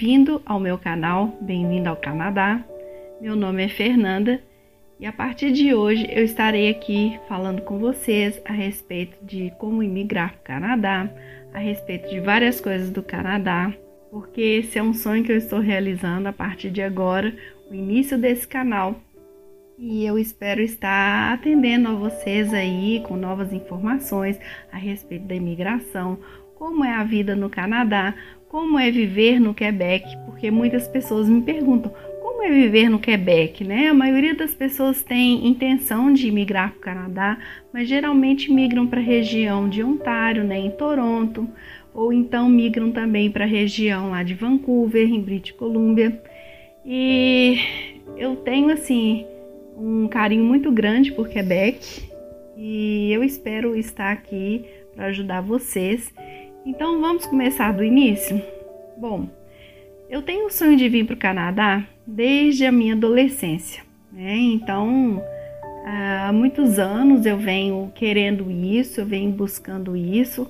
Bem-vindo ao meu canal, bem-vindo ao Canadá. Meu nome é Fernanda e a partir de hoje eu estarei aqui falando com vocês a respeito de como imigrar para o Canadá, a respeito de várias coisas do Canadá, porque esse é um sonho que eu estou realizando a partir de agora, o início desse canal. E eu espero estar atendendo a vocês aí com novas informações a respeito da imigração, como é a vida no Canadá, como é viver no Quebec, porque muitas pessoas me perguntam como é viver no Quebec, né? A maioria das pessoas tem intenção de migrar para o Canadá, mas geralmente migram para a região de Ontário, né, em Toronto, ou então migram também para a região lá de Vancouver, em British Columbia. E eu tenho assim um carinho muito grande por Quebec e eu espero estar aqui para ajudar vocês então vamos começar do início? Bom, eu tenho o sonho de vir para o Canadá desde a minha adolescência, né? Então há muitos anos eu venho querendo isso, eu venho buscando isso,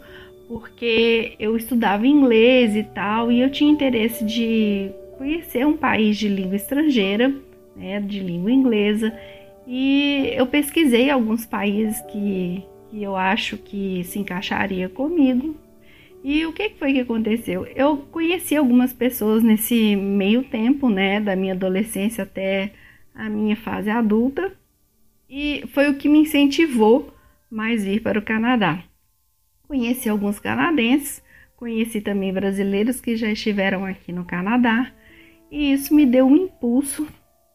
porque eu estudava inglês e tal, e eu tinha interesse de conhecer um país de língua estrangeira, né, de língua inglesa, e eu pesquisei alguns países que, que eu acho que se encaixaria comigo, e o que foi que aconteceu? Eu conheci algumas pessoas nesse meio tempo, né, da minha adolescência até a minha fase adulta, e foi o que me incentivou mais vir para o Canadá. Conheci alguns canadenses, conheci também brasileiros que já estiveram aqui no Canadá, e isso me deu um impulso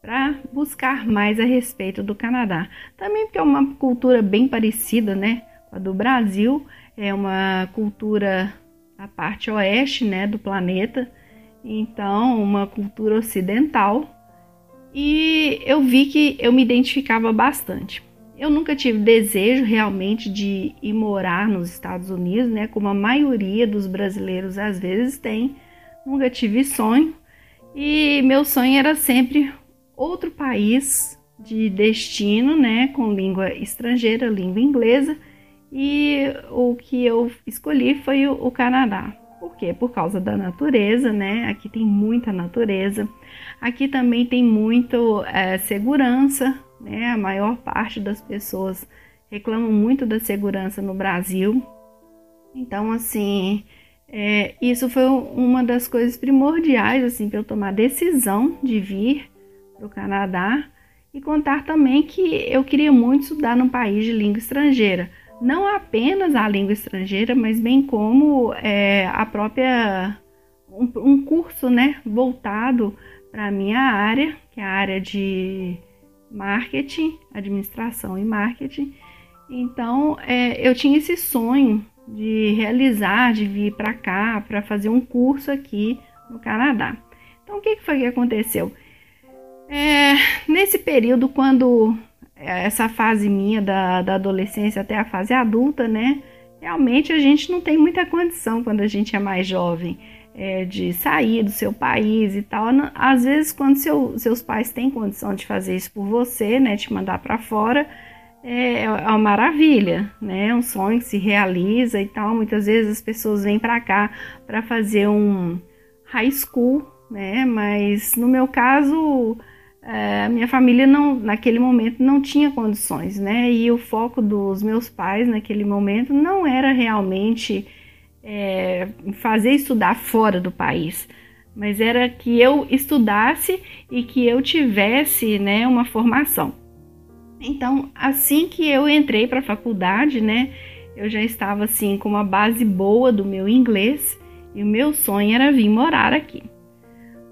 para buscar mais a respeito do Canadá. Também porque é uma cultura bem parecida, né, com a do Brasil, é uma cultura da parte oeste, né, do planeta. Então, uma cultura ocidental. E eu vi que eu me identificava bastante. Eu nunca tive desejo realmente de ir morar nos Estados Unidos, né, como a maioria dos brasileiros às vezes tem. Nunca tive sonho. E meu sonho era sempre outro país de destino, né, com língua estrangeira, língua inglesa e o que eu escolhi foi o, o Canadá. Por quê? Por causa da natureza, né? Aqui tem muita natureza. Aqui também tem muito é, segurança, né? A maior parte das pessoas reclamam muito da segurança no Brasil. Então, assim, é, isso foi uma das coisas primordiais, assim, para eu tomar a decisão de vir para o Canadá e contar também que eu queria muito estudar num país de língua estrangeira não apenas a língua estrangeira, mas bem como é, a própria um, um, curso, né, voltado para a minha área, que é a área de marketing, administração e marketing. Então, é, eu tinha esse sonho de realizar, de vir para cá, para fazer um curso aqui no Canadá. Então, o que foi que aconteceu? É, nesse período, quando essa fase minha da, da adolescência até a fase adulta, né? Realmente a gente não tem muita condição quando a gente é mais jovem é, de sair do seu país e tal. Às vezes, quando seu, seus pais têm condição de fazer isso por você, né? Te mandar para fora, é, é uma maravilha, né? É um sonho que se realiza e tal. Muitas vezes as pessoas vêm para cá para fazer um high school, né? Mas no meu caso a minha família não, naquele momento não tinha condições, né? E o foco dos meus pais naquele momento não era realmente é, fazer estudar fora do país, mas era que eu estudasse e que eu tivesse, né, uma formação. Então, assim que eu entrei para a faculdade, né, eu já estava assim com uma base boa do meu inglês e o meu sonho era vir morar aqui.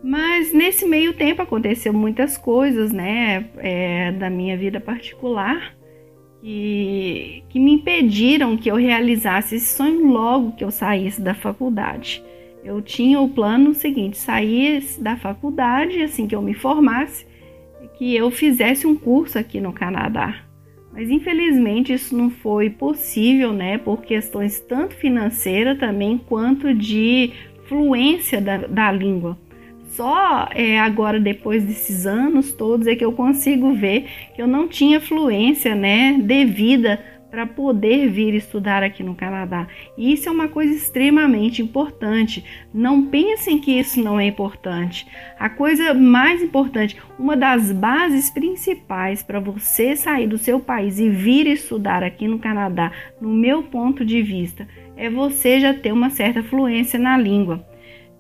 Mas nesse meio tempo aconteceu muitas coisas, né, é, da minha vida particular que, que me impediram que eu realizasse esse sonho logo que eu saísse da faculdade. Eu tinha o plano seguinte: sair da faculdade, assim que eu me formasse, que eu fizesse um curso aqui no Canadá. Mas infelizmente isso não foi possível, né, por questões tanto financeiras também quanto de fluência da, da língua. Só é, agora, depois desses anos todos, é que eu consigo ver que eu não tinha fluência né, devida para poder vir estudar aqui no Canadá. E isso é uma coisa extremamente importante. Não pensem que isso não é importante. A coisa mais importante, uma das bases principais para você sair do seu país e vir estudar aqui no Canadá, no meu ponto de vista, é você já ter uma certa fluência na língua.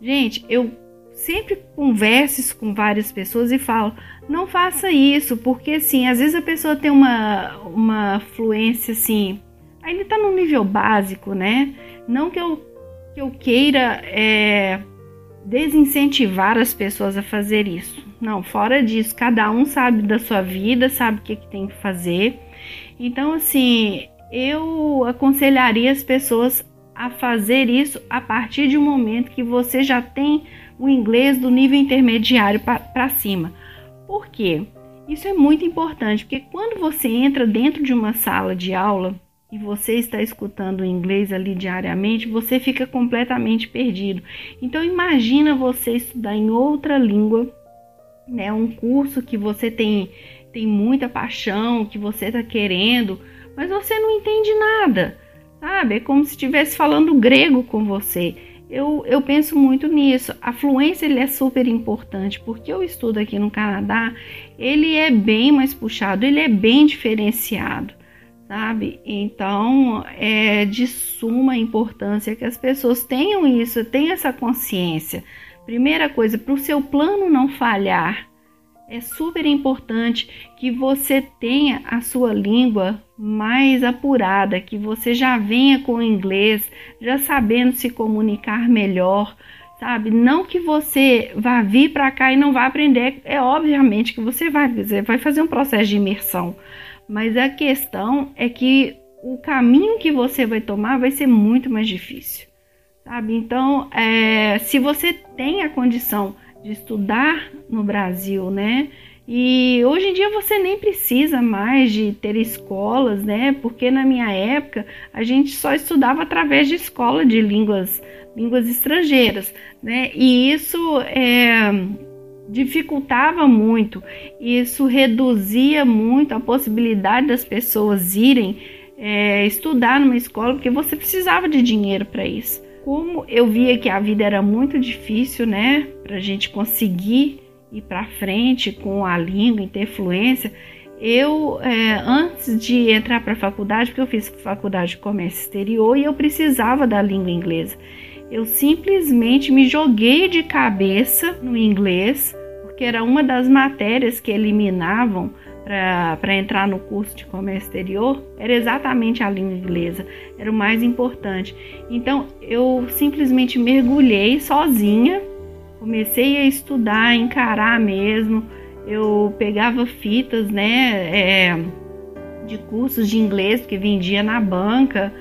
Gente, eu sempre converso com várias pessoas e falo, não faça isso, porque assim, às vezes a pessoa tem uma, uma fluência assim, ainda está no nível básico, né? Não que eu, que eu queira é, desincentivar as pessoas a fazer isso. Não, fora disso, cada um sabe da sua vida, sabe o que, que tem que fazer. Então, assim, eu aconselharia as pessoas a fazer isso a partir de um momento que você já tem o inglês do nível intermediário para cima. Por quê? Isso é muito importante, porque quando você entra dentro de uma sala de aula e você está escutando o inglês ali diariamente, você fica completamente perdido. Então imagina você estudar em outra língua, né, um curso que você tem tem muita paixão, que você está querendo, mas você não entende nada sabe? É como se estivesse falando grego com você. Eu, eu penso muito nisso. A fluência ele é super importante, porque eu estudo aqui no Canadá, ele é bem mais puxado, ele é bem diferenciado, sabe? Então é de suma importância que as pessoas tenham isso, tenham essa consciência. Primeira coisa, para o seu plano não falhar, é super importante que você tenha a sua língua mais apurada, que você já venha com o inglês, já sabendo se comunicar melhor, sabe? Não que você vá vir para cá e não vá aprender, é obviamente que você vai, você vai fazer um processo de imersão, mas a questão é que o caminho que você vai tomar vai ser muito mais difícil, sabe? Então, é, se você tem a condição de estudar no Brasil, né? E hoje em dia você nem precisa mais de ter escolas, né? Porque na minha época a gente só estudava através de escola de línguas, línguas estrangeiras, né? E isso é, dificultava muito, isso reduzia muito a possibilidade das pessoas irem é, estudar numa escola, porque você precisava de dinheiro para isso como eu via que a vida era muito difícil, né, para a gente conseguir ir para frente com a língua, e ter fluência, eu, é, antes de entrar para a faculdade, porque eu fiz faculdade de comércio exterior e eu precisava da língua inglesa, eu simplesmente me joguei de cabeça no inglês, porque era uma das matérias que eliminavam para entrar no curso de comércio exterior era exatamente a língua inglesa, era o mais importante. Então eu simplesmente mergulhei sozinha, comecei a estudar, a encarar mesmo. Eu pegava fitas, né, é, de cursos de inglês que vendia na banca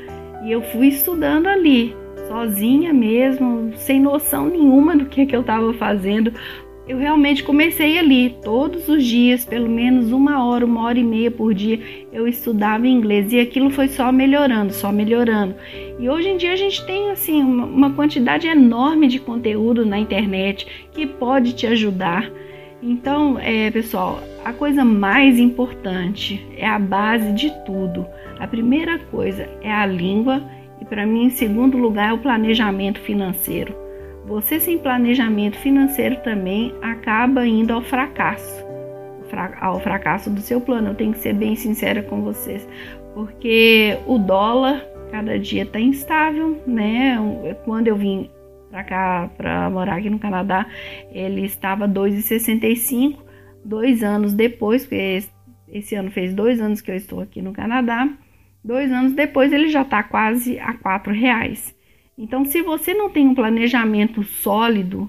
e eu fui estudando ali, sozinha mesmo, sem noção nenhuma do que, que eu estava fazendo, eu realmente comecei ali, todos os dias, pelo menos uma hora, uma hora e meia por dia, eu estudava inglês e aquilo foi só melhorando, só melhorando. E hoje em dia a gente tem assim uma, quantidade enorme de conteúdo na internet que pode te ajudar. Então, é, pessoal, a coisa mais importante é a base de tudo. A primeira coisa é a língua e para mim, em segundo lugar, é o planejamento financeiro. Você sem planejamento financeiro também acaba indo ao fracasso, ao fracasso do seu plano. Eu tenho que ser bem sincera com vocês, porque o dólar cada dia está instável, né? Quando eu vim para cá para morar aqui no Canadá, ele estava 2,65. Dois anos depois, porque esse ano fez dois anos que eu estou aqui no Canadá. Dois anos depois ele já está quase a quatro reais. Então, se você não tem um planejamento sólido,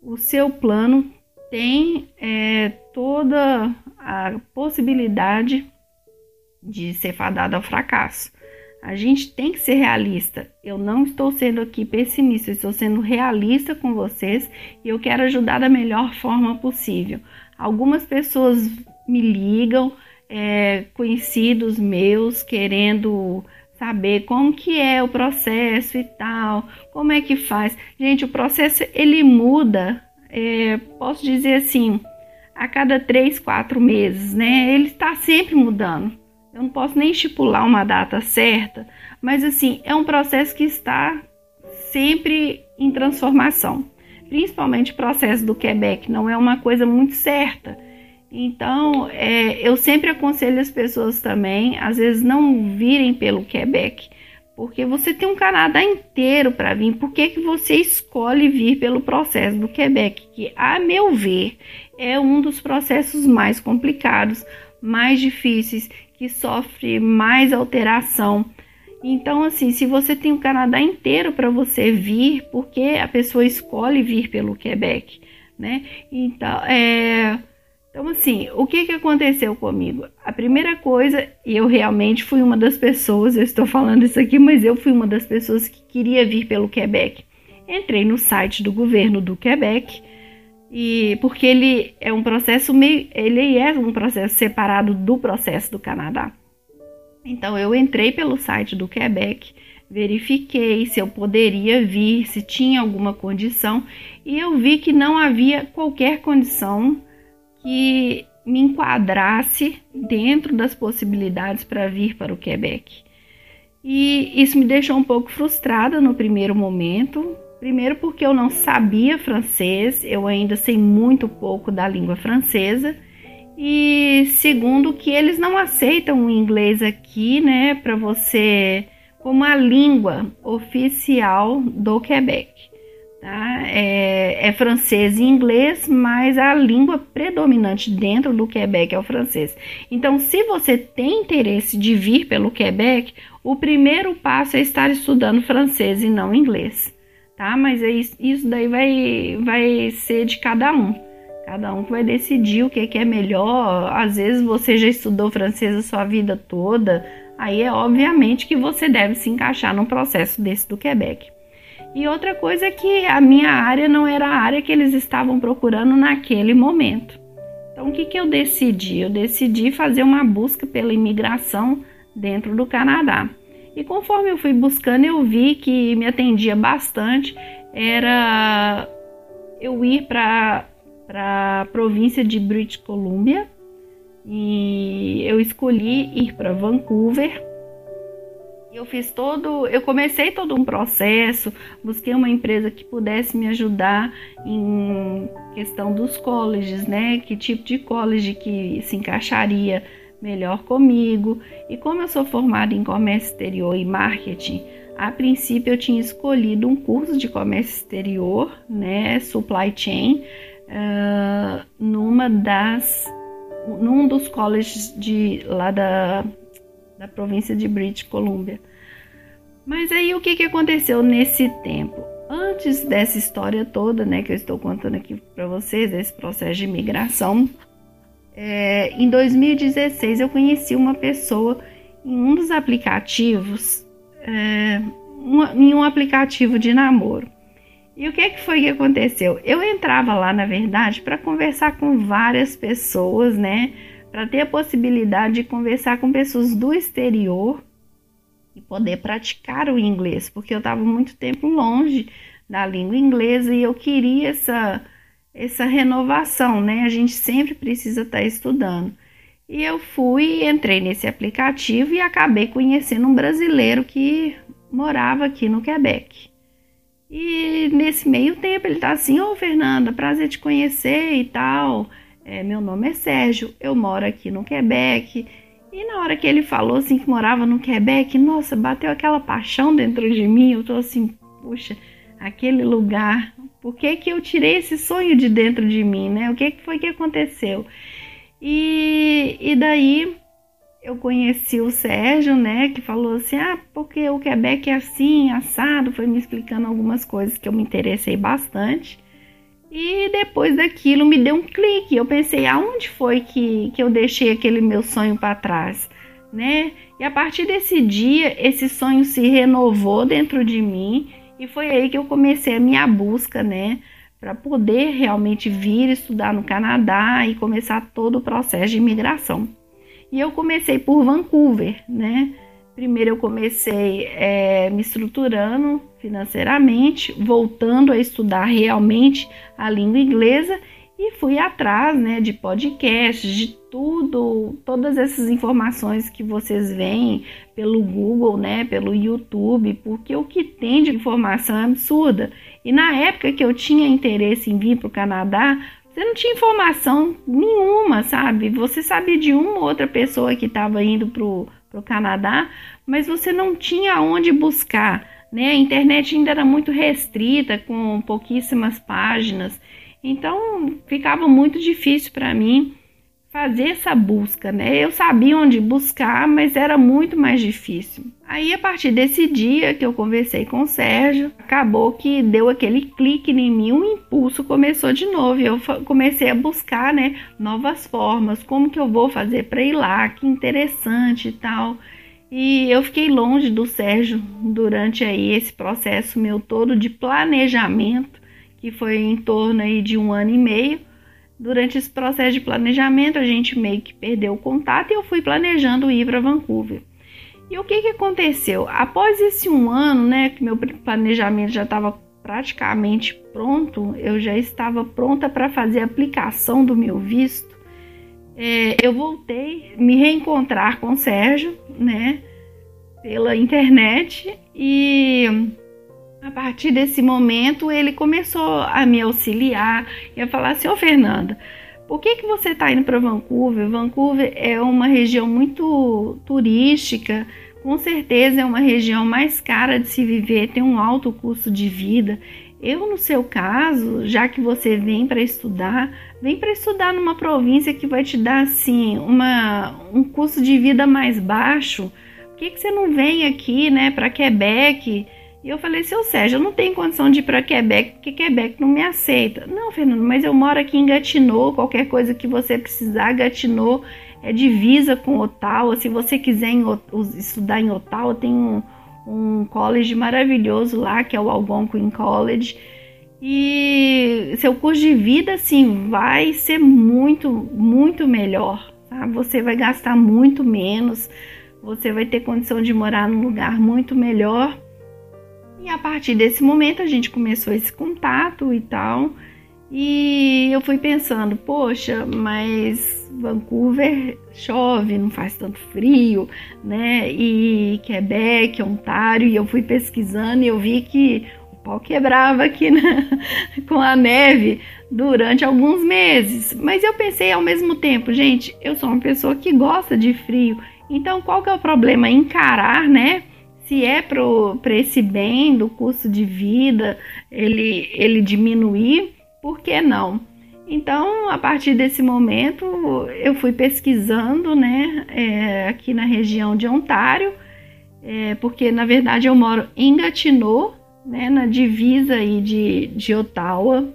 o seu plano tem é, toda a possibilidade de ser fadado ao fracasso. A gente tem que ser realista. Eu não estou sendo aqui pessimista, estou sendo realista com vocês e eu quero ajudar da melhor forma possível. Algumas pessoas me ligam, é, conhecidos meus, querendo saber como que é o processo e tal, como é que faz. Gente, o processo ele muda, é, posso dizer assim, a cada três, quatro meses, né? Ele está sempre mudando. eu não posso nem estipular uma data certa, mas assim, é um processo que está sempre em transformação. Principalmente o processo do Quebec não é uma coisa muito certa. Então, é, eu sempre aconselho as pessoas também, às vezes, não virem pelo Quebec, porque você tem um Canadá inteiro para vir. Por que, que você escolhe vir pelo processo do Quebec? Que, a meu ver, é um dos processos mais complicados, mais difíceis, que sofre mais alteração. Então, assim, se você tem o Canadá inteiro para você vir, porque a pessoa escolhe vir pelo Quebec, né? Então, é então, assim, o que, que aconteceu comigo? A primeira coisa, e eu realmente fui uma das pessoas, eu estou falando isso aqui, mas eu fui uma das pessoas que queria vir pelo Quebec. Entrei no site do governo do Quebec, e porque ele é um processo meio, ele é um processo separado do processo do Canadá. Então eu entrei pelo site do Quebec, verifiquei se eu poderia vir, se tinha alguma condição, e eu vi que não havia qualquer condição que me enquadrasse dentro das possibilidades para vir para o Quebec. E isso me deixou um pouco frustrada no primeiro momento. Primeiro, porque eu não sabia francês, eu ainda sei muito pouco da língua francesa. E segundo, que eles não aceitam o inglês aqui, né, para você como a língua oficial do Quebec. Tá? É, é, francês e inglês, mas a língua predominante dentro do Quebec é o francês. Então, se você tem interesse de vir pelo Quebec, o primeiro passo é estar estudando francês e não inglês, tá? Mas é isso, isso daí vai, vai ser de cada um. Cada um que vai decidir o que, que é melhor. Às vezes você já estudou francês a sua vida toda, aí é obviamente que você deve se encaixar num processo desse do Quebec. E outra coisa é que a minha área não era a área que eles estavam procurando naquele momento. Então, o que, que eu decidi? Eu decidi fazer uma busca pela imigração dentro do Canadá. E conforme eu fui buscando, eu vi que me atendia bastante era eu ir para a província de British Columbia e eu escolhi ir para Vancouver eu fiz todo, eu comecei todo um processo, busquei uma empresa que pudesse me ajudar em questão dos colleges, né? Que tipo de college que se encaixaria melhor comigo. E como eu sou formada em comércio exterior e marketing, a princípio eu tinha escolhido um curso de comércio exterior, né? Supply chain, uh, numa das, num dos colleges de lá da da província de British Columbia. Mas aí o que, que aconteceu nesse tempo? Antes dessa história toda, né, que eu estou contando aqui para vocês, desse processo de imigração, é, em 2016 eu conheci uma pessoa em um dos aplicativos, é, uma, em um aplicativo de namoro. E o que, que foi que aconteceu? Eu entrava lá, na verdade, para conversar com várias pessoas, né? Para ter a possibilidade de conversar com pessoas do exterior e poder praticar o inglês, porque eu estava muito tempo longe da língua inglesa e eu queria essa essa renovação, né? A gente sempre precisa estar tá estudando. E eu fui, entrei nesse aplicativo e acabei conhecendo um brasileiro que morava aqui no Quebec. E nesse meio tempo ele tá assim: Ô Fernanda, prazer te conhecer e tal. É, meu nome é Sérgio, eu moro aqui no Quebec. E na hora que ele falou assim que morava no Quebec, nossa, bateu aquela paixão dentro de mim. Eu tô assim, puxa, aquele lugar. Por que que eu tirei esse sonho de dentro de mim, né? O que que foi que aconteceu? E, e daí eu conheci o Sérgio, né, que falou assim: "Ah, porque o Quebec é assim, assado", foi me explicando algumas coisas que eu me interessei bastante. E depois daquilo me deu um clique. Eu pensei, aonde foi que, que eu deixei aquele meu sonho para trás? Né? E a partir desse dia, esse sonho se renovou dentro de mim e foi aí que eu comecei a minha busca, né? Para poder realmente vir estudar no Canadá e começar todo o processo de imigração. E eu comecei por Vancouver, né? Primeiro eu comecei é, me estruturando financeiramente, voltando a estudar realmente a língua inglesa e fui atrás, né, de podcasts, de tudo, todas essas informações que vocês veem pelo Google, né, pelo YouTube, porque o que tem de informação é absurda. E na época que eu tinha interesse em vir para o Canadá, você não tinha informação nenhuma, sabe? Você sabia de uma ou outra pessoa que estava indo para o Canadá, mas você não tinha onde buscar. Né? A internet ainda era muito restrita, com pouquíssimas páginas. Então ficava muito difícil para mim fazer essa busca, né? Eu sabia onde buscar, mas era muito mais difícil. Aí a partir desse dia que eu conversei com o Sérgio, acabou que deu aquele clique em mim, um impulso começou de novo. Eu comecei a buscar, né, novas formas, como que eu vou fazer para ir lá, que interessante e tal. E eu fiquei longe do Sérgio durante aí esse processo meu todo de planejamento que foi em torno aí de um ano e meio. Durante esse processo de planejamento, a gente meio que perdeu o contato e eu fui planejando ir para Vancouver. E o que, que aconteceu? Após esse um ano, né, que meu planejamento já estava praticamente pronto, eu já estava pronta para fazer a aplicação do meu visto. É, eu voltei me reencontrar com o Sérgio, né, pela internet e a partir desse momento, ele começou a me auxiliar e a falar assim: Ô Fernanda, por que, que você está indo para Vancouver? Vancouver é uma região muito turística, com certeza é uma região mais cara de se viver, tem um alto custo de vida. Eu, no seu caso, já que você vem para estudar, vem para estudar numa província que vai te dar assim uma, um custo de vida mais baixo. Por que, que você não vem aqui, né, para Quebec? E eu falei, seu Sérgio, eu não tenho condição de ir para Quebec, porque Quebec não me aceita. Não, Fernando, mas eu moro aqui em Gatineau, qualquer coisa que você precisar, Gatineau é divisa com Ottawa. Se você quiser em, estudar em Ottawa, tem um, um college maravilhoso lá, que é o Algonquin College. E seu curso de vida, assim, vai ser muito, muito melhor. Tá? Você vai gastar muito menos, você vai ter condição de morar num lugar muito melhor e a partir desse momento a gente começou esse contato e tal. E eu fui pensando, poxa, mas Vancouver chove, não faz tanto frio, né? E Quebec, Ontário, e eu fui pesquisando e eu vi que o pau quebrava aqui né? com a neve durante alguns meses. Mas eu pensei ao mesmo tempo, gente, eu sou uma pessoa que gosta de frio, então qual que é o problema? Encarar, né? se é para esse bem do custo de vida ele, ele diminuir, por que não? Então, a partir desse momento, eu fui pesquisando, né, é, aqui na região de Ontário, é, porque na verdade eu moro em Gatineau, né, na divisa aí de, de Ottawa,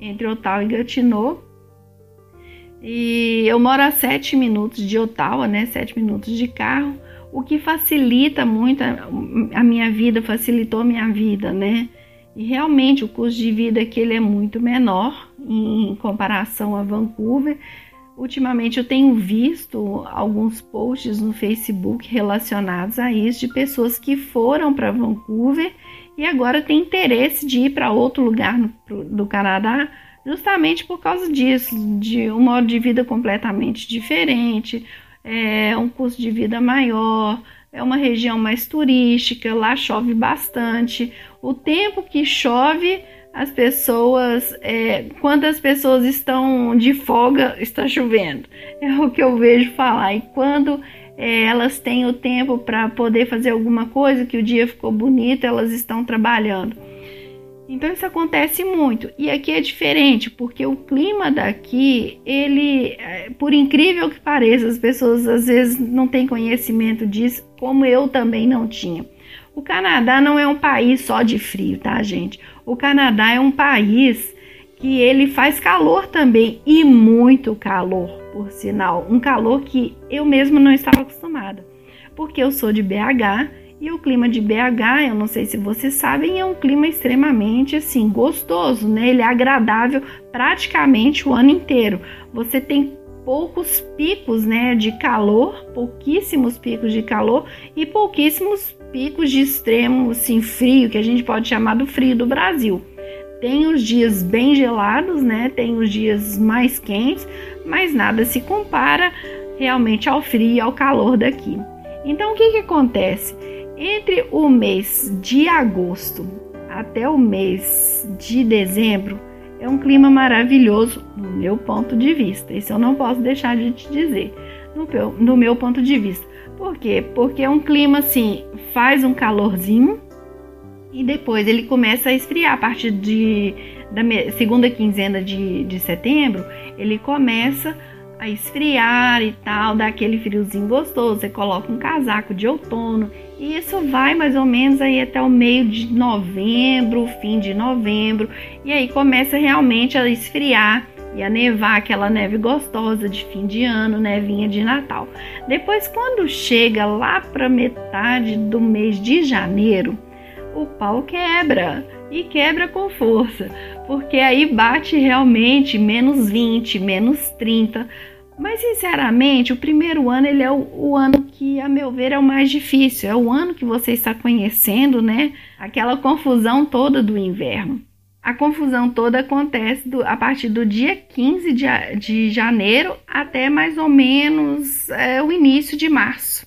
entre Ottawa e Gatineau. E eu moro a sete minutos de Ottawa, né, sete minutos de carro o que facilita muito a, a minha vida, facilitou a minha vida, né? E realmente o custo de vida aqui ele é muito menor em comparação a Vancouver. Ultimamente eu tenho visto alguns posts no Facebook relacionados a isso de pessoas que foram para Vancouver e agora têm interesse de ir para outro lugar no, do Canadá justamente por causa disso, de um modo de vida completamente diferente, é um custo de vida maior, é uma região mais turística, lá chove bastante. O tempo que chove, as pessoas, é, quando as pessoas estão de folga, está chovendo. É o que eu vejo falar. E quando é, elas têm o tempo para poder fazer alguma coisa, que o dia ficou bonito, elas estão trabalhando. Então isso acontece muito. E aqui é diferente, porque o clima daqui, ele, é, por incrível que pareça, as pessoas às vezes não têm conhecimento disso, como eu também não tinha. O Canadá não é um país só de frio, tá, gente? O Canadá é um país que ele faz calor também e muito calor, por sinal, um calor que eu mesmo não estava acostumada, porque eu sou de BH e o clima de BH, eu não sei se vocês sabem, é um clima extremamente assim gostoso, né? Ele é agradável praticamente o ano inteiro. Você tem poucos picos, né, de calor, pouquíssimos picos de calor e pouquíssimos picos de extremo assim frio, que a gente pode chamar do frio do Brasil. tem os dias bem gelados, né? Tem os dias mais quentes, mas nada se compara realmente ao frio e ao calor daqui. Então, o que, que acontece? Entre o mês de agosto até o mês de dezembro, é um clima maravilhoso, no meu ponto de vista. Isso eu não posso deixar de te dizer, no meu, no meu ponto de vista. Por quê? Porque é um clima assim, faz um calorzinho e depois ele começa a esfriar. A partir de, da segunda quinzena de, de setembro, ele começa a esfriar e tal, dá aquele friozinho gostoso. Você coloca um casaco de outono e isso vai mais ou menos aí até o meio de novembro, fim de novembro, e aí começa realmente a esfriar e a nevar aquela neve gostosa de fim de ano, nevinha de Natal. Depois, quando chega lá para metade do mês de janeiro, o pau quebra e quebra com força, porque aí bate realmente menos 20, menos 30 mas sinceramente, o primeiro ano ele é o, o, ano que, a meu ver, é o mais difícil. É o ano que você está conhecendo, né? Aquela confusão toda do inverno. A confusão toda acontece do, a partir do dia 15 de, de janeiro até mais ou menos é, o início de março,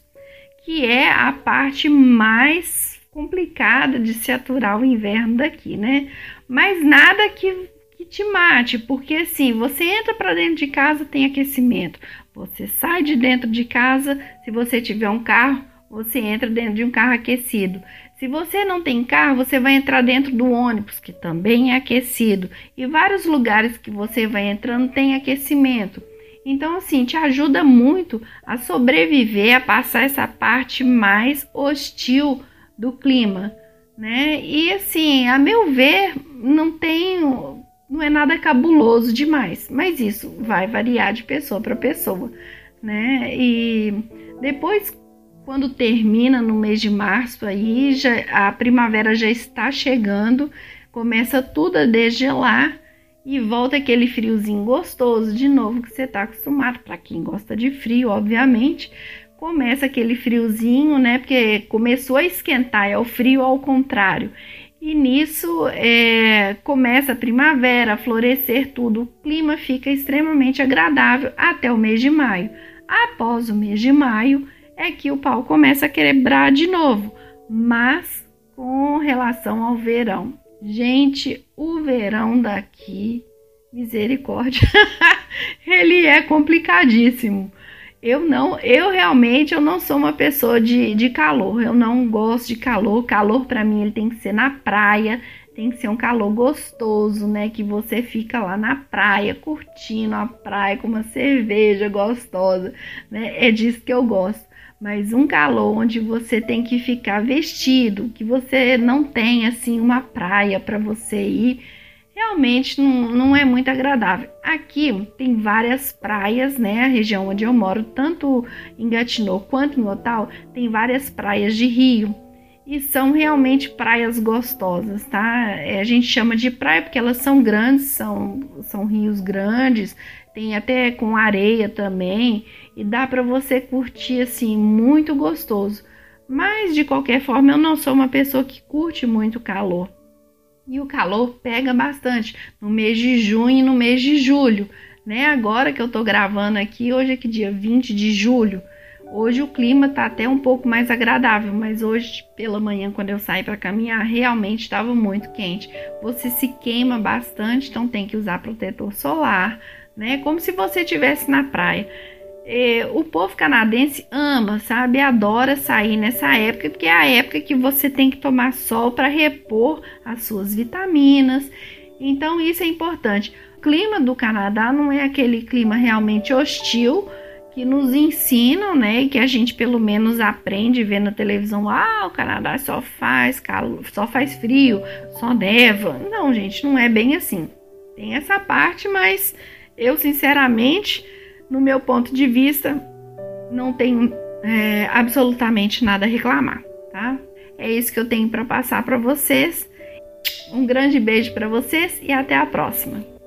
que é a parte mais complicada de se aturar o inverno daqui, né? Mas nada que que te mate, porque assim, você entra para dentro de casa, tem aquecimento. Você sai de dentro de casa, se você tiver um carro, você entra dentro de um carro aquecido. Se você não tem carro, você vai entrar dentro do ônibus, que também é aquecido. E vários lugares que você vai entrando tem aquecimento. Então, assim, te ajuda muito a sobreviver, a passar essa parte mais hostil do clima, né? E assim, a meu ver, não tem não é nada cabuloso demais, mas isso vai variar de pessoa para pessoa, né? E depois, quando termina no mês de março, aí já, a primavera já está chegando, começa tudo a degelar e volta aquele friozinho gostoso de novo que você está acostumado. Para quem gosta de frio, obviamente, começa aquele friozinho, né? Porque começou a esquentar, é o frio ao contrário. E nisso é, começa a primavera, a florescer tudo, o clima fica extremamente agradável até o mês de maio. Após o mês de maio é que o pau começa a quebrar de novo, mas com relação ao verão. Gente, o verão daqui, misericórdia, ele é complicadíssimo. Eu não, eu realmente eu não sou uma pessoa de, de calor. Eu não gosto de calor. Calor para mim ele tem que ser na praia, tem que ser um calor gostoso, né? Que você fica lá na praia curtindo a praia com uma cerveja gostosa, né? É disso que eu gosto. Mas um calor onde você tem que ficar vestido, que você não tem assim uma praia para você ir realmente não, não é muito agradável. Aqui tem várias praias, né? A região onde eu moro, tanto em Gatineau quanto em Otal, tem várias praias de rio. E são realmente praias gostosas, tá? É, a gente chama de praia porque elas são grandes, são, são rios grandes, tem até com areia também, e dá para você curtir assim, muito gostoso. Mas de qualquer forma, eu não sou uma pessoa que curte muito calor. E o calor pega bastante no mês de junho e no mês de julho, né? Agora que eu tô gravando aqui, hoje é que dia 20 de julho. Hoje o clima tá até um pouco mais agradável, mas hoje pela manhã quando eu saí para caminhar, realmente estava muito quente. Você se queima bastante, então tem que usar protetor solar, né? Como se você estivesse na praia. É, o povo canadense ama, sabe? Adora sair nessa época, porque é a época que você tem que tomar sol para repor as suas vitaminas. Então, isso é importante. O clima do Canadá não é aquele clima realmente hostil que nos ensinam, né? E que a gente pelo menos aprende vendo na televisão. Ah, o Canadá só faz calor, só faz frio, só neva. Não, gente, não é bem assim. Tem essa parte, mas eu sinceramente no meu ponto de vista, não tenho é, absolutamente nada a reclamar, tá? É isso que eu tenho para passar para vocês. Um grande beijo para vocês e até a próxima.